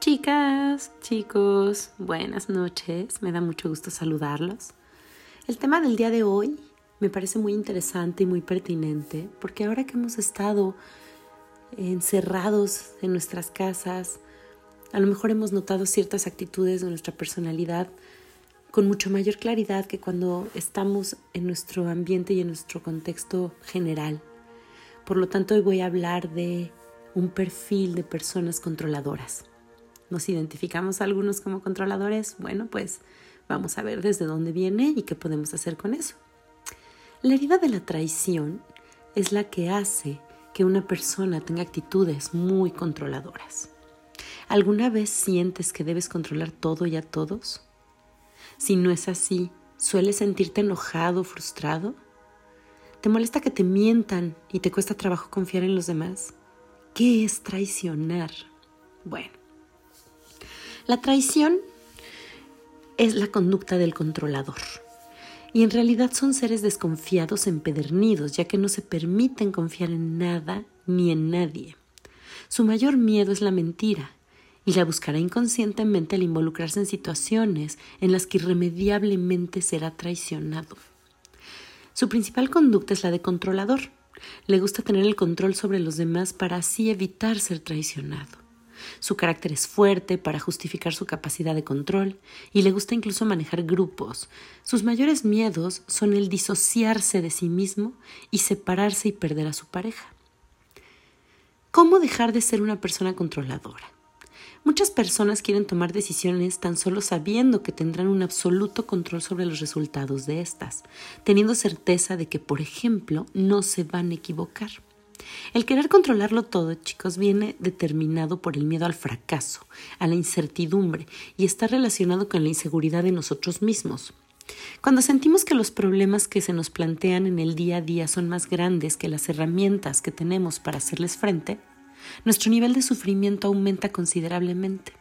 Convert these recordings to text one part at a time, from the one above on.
Chicas, chicos, buenas noches. Me da mucho gusto saludarlos. El tema del día de hoy me parece muy interesante y muy pertinente porque ahora que hemos estado encerrados en nuestras casas, a lo mejor hemos notado ciertas actitudes de nuestra personalidad con mucho mayor claridad que cuando estamos en nuestro ambiente y en nuestro contexto general. Por lo tanto, hoy voy a hablar de un perfil de personas controladoras. ¿Nos identificamos algunos como controladores? Bueno, pues vamos a ver desde dónde viene y qué podemos hacer con eso. La herida de la traición es la que hace que una persona tenga actitudes muy controladoras. ¿Alguna vez sientes que debes controlar todo y a todos? Si no es así, ¿sueles sentirte enojado frustrado? ¿Te molesta que te mientan y te cuesta trabajo confiar en los demás? ¿Qué es traicionar? Bueno, la traición es la conducta del controlador. Y en realidad son seres desconfiados, empedernidos, ya que no se permiten confiar en nada ni en nadie. Su mayor miedo es la mentira, y la buscará inconscientemente al involucrarse en situaciones en las que irremediablemente será traicionado. Su principal conducta es la de controlador. Le gusta tener el control sobre los demás para así evitar ser traicionado. Su carácter es fuerte para justificar su capacidad de control y le gusta incluso manejar grupos. Sus mayores miedos son el disociarse de sí mismo y separarse y perder a su pareja. ¿Cómo dejar de ser una persona controladora? Muchas personas quieren tomar decisiones tan solo sabiendo que tendrán un absoluto control sobre los resultados de estas, teniendo certeza de que, por ejemplo, no se van a equivocar. El querer controlarlo todo, chicos, viene determinado por el miedo al fracaso, a la incertidumbre y está relacionado con la inseguridad de nosotros mismos. Cuando sentimos que los problemas que se nos plantean en el día a día son más grandes que las herramientas que tenemos para hacerles frente, nuestro nivel de sufrimiento aumenta considerablemente.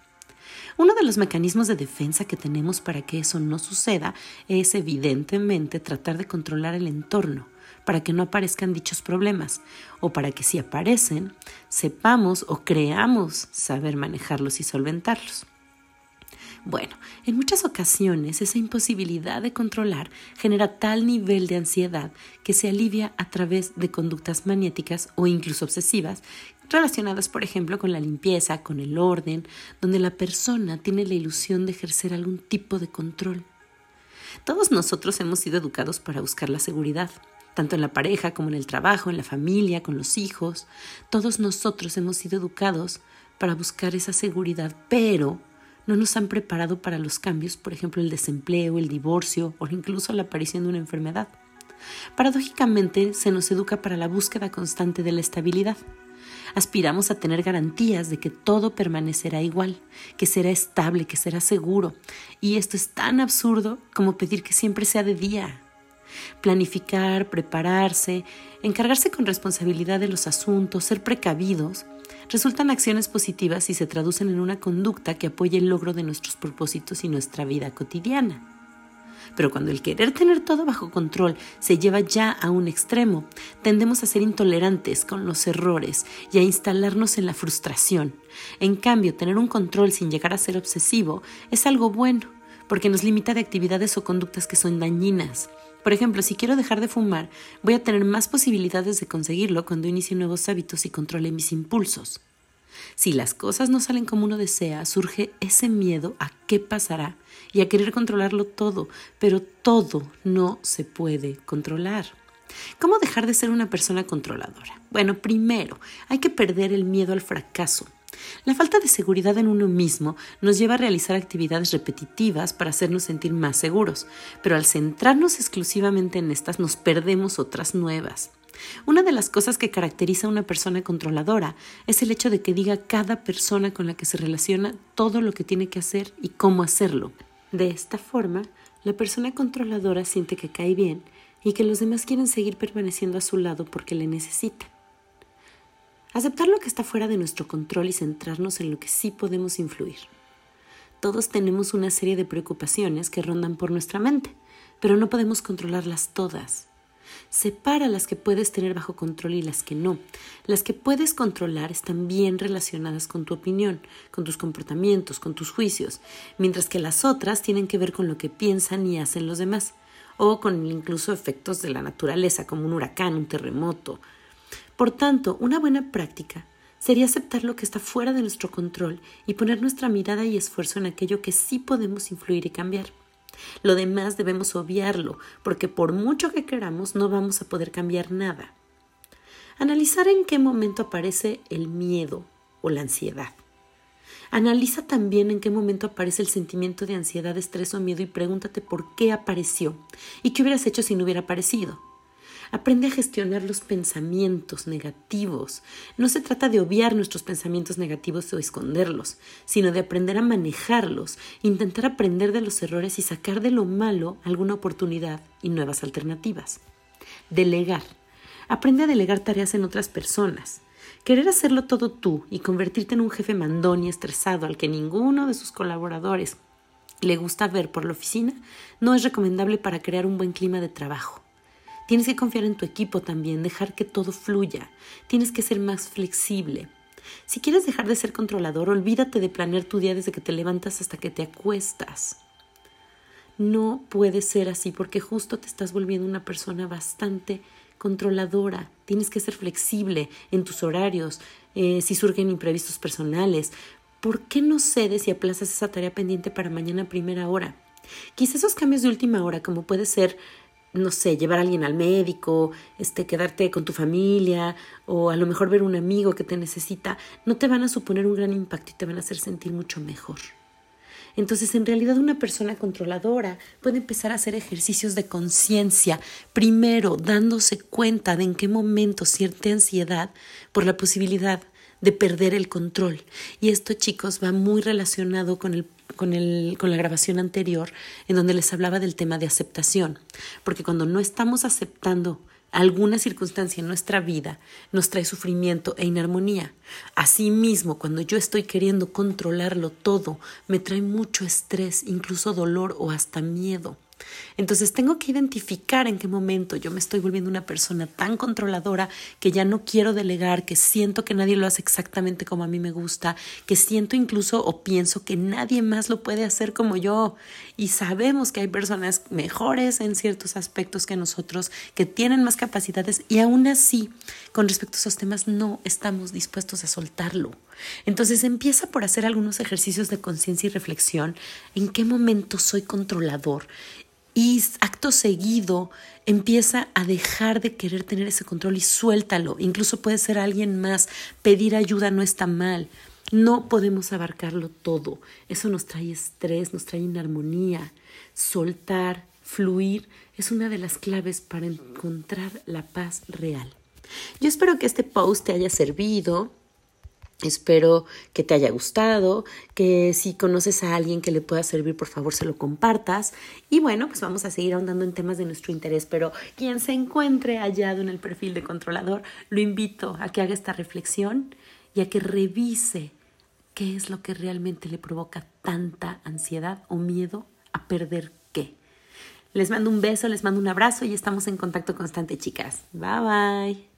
Uno de los mecanismos de defensa que tenemos para que eso no suceda es evidentemente tratar de controlar el entorno, para que no aparezcan dichos problemas, o para que si aparecen, sepamos o creamos saber manejarlos y solventarlos. Bueno, en muchas ocasiones esa imposibilidad de controlar genera tal nivel de ansiedad que se alivia a través de conductas maniáticas o incluso obsesivas relacionadas, por ejemplo, con la limpieza, con el orden, donde la persona tiene la ilusión de ejercer algún tipo de control. Todos nosotros hemos sido educados para buscar la seguridad, tanto en la pareja como en el trabajo, en la familia, con los hijos. Todos nosotros hemos sido educados para buscar esa seguridad, pero no nos han preparado para los cambios, por ejemplo, el desempleo, el divorcio o incluso la aparición de una enfermedad. Paradójicamente, se nos educa para la búsqueda constante de la estabilidad. Aspiramos a tener garantías de que todo permanecerá igual, que será estable, que será seguro. Y esto es tan absurdo como pedir que siempre sea de día, Planificar, prepararse, encargarse con responsabilidad de los asuntos, ser precavidos, resultan acciones positivas y se traducen en una conducta que apoye el logro de nuestros propósitos y nuestra vida cotidiana. Pero cuando el querer tener todo bajo control se lleva ya a un extremo, tendemos a ser intolerantes con los errores y a instalarnos en la frustración. En cambio, tener un control sin llegar a ser obsesivo es algo bueno, porque nos limita de actividades o conductas que son dañinas. Por ejemplo, si quiero dejar de fumar, voy a tener más posibilidades de conseguirlo cuando inicie nuevos hábitos y controle mis impulsos. Si las cosas no salen como uno desea, surge ese miedo a qué pasará y a querer controlarlo todo, pero todo no se puede controlar. ¿Cómo dejar de ser una persona controladora? Bueno, primero, hay que perder el miedo al fracaso. La falta de seguridad en uno mismo nos lleva a realizar actividades repetitivas para hacernos sentir más seguros, pero al centrarnos exclusivamente en estas nos perdemos otras nuevas. Una de las cosas que caracteriza a una persona controladora es el hecho de que diga cada persona con la que se relaciona todo lo que tiene que hacer y cómo hacerlo. De esta forma, la persona controladora siente que cae bien y que los demás quieren seguir permaneciendo a su lado porque le necesitan. Aceptar lo que está fuera de nuestro control y centrarnos en lo que sí podemos influir. Todos tenemos una serie de preocupaciones que rondan por nuestra mente, pero no podemos controlarlas todas. Separa las que puedes tener bajo control y las que no. Las que puedes controlar están bien relacionadas con tu opinión, con tus comportamientos, con tus juicios, mientras que las otras tienen que ver con lo que piensan y hacen los demás, o con incluso efectos de la naturaleza, como un huracán, un terremoto. Por tanto, una buena práctica sería aceptar lo que está fuera de nuestro control y poner nuestra mirada y esfuerzo en aquello que sí podemos influir y cambiar. Lo demás debemos obviarlo, porque por mucho que queramos no vamos a poder cambiar nada. Analizar en qué momento aparece el miedo o la ansiedad. Analiza también en qué momento aparece el sentimiento de ansiedad, estrés o miedo y pregúntate por qué apareció y qué hubieras hecho si no hubiera aparecido. Aprende a gestionar los pensamientos negativos. No se trata de obviar nuestros pensamientos negativos o esconderlos, sino de aprender a manejarlos, intentar aprender de los errores y sacar de lo malo alguna oportunidad y nuevas alternativas. Delegar. Aprende a delegar tareas en otras personas. Querer hacerlo todo tú y convertirte en un jefe mandón y estresado al que ninguno de sus colaboradores le gusta ver por la oficina no es recomendable para crear un buen clima de trabajo. Tienes que confiar en tu equipo también, dejar que todo fluya. Tienes que ser más flexible. Si quieres dejar de ser controlador, olvídate de planear tu día desde que te levantas hasta que te acuestas. No puede ser así porque justo te estás volviendo una persona bastante controladora. Tienes que ser flexible en tus horarios, eh, si surgen imprevistos personales. ¿Por qué no cedes y aplazas esa tarea pendiente para mañana a primera hora? Quizás esos cambios de última hora, como puede ser no sé, llevar a alguien al médico, este, quedarte con tu familia o a lo mejor ver un amigo que te necesita, no te van a suponer un gran impacto y te van a hacer sentir mucho mejor. Entonces, en realidad, una persona controladora puede empezar a hacer ejercicios de conciencia, primero dándose cuenta de en qué momento siente ansiedad por la posibilidad de perder el control. Y esto, chicos, va muy relacionado con el con, el, con la grabación anterior en donde les hablaba del tema de aceptación, porque cuando no estamos aceptando alguna circunstancia en nuestra vida nos trae sufrimiento e inarmonía. Asimismo, cuando yo estoy queriendo controlarlo todo, me trae mucho estrés, incluso dolor o hasta miedo. Entonces tengo que identificar en qué momento yo me estoy volviendo una persona tan controladora que ya no quiero delegar, que siento que nadie lo hace exactamente como a mí me gusta, que siento incluso o pienso que nadie más lo puede hacer como yo. Y sabemos que hay personas mejores en ciertos aspectos que nosotros, que tienen más capacidades y aún así, con respecto a esos temas, no estamos dispuestos a soltarlo. Entonces empieza por hacer algunos ejercicios de conciencia y reflexión. ¿En qué momento soy controlador? Y acto seguido empieza a dejar de querer tener ese control y suéltalo. Incluso puede ser alguien más. Pedir ayuda no está mal. No podemos abarcarlo todo. Eso nos trae estrés, nos trae inarmonía. Soltar, fluir, es una de las claves para encontrar la paz real. Yo espero que este post te haya servido. Espero que te haya gustado, que si conoces a alguien que le pueda servir, por favor se lo compartas. Y bueno, pues vamos a seguir ahondando en temas de nuestro interés, pero quien se encuentre hallado en el perfil de controlador, lo invito a que haga esta reflexión y a que revise qué es lo que realmente le provoca tanta ansiedad o miedo a perder qué. Les mando un beso, les mando un abrazo y estamos en contacto constante, chicas. Bye bye.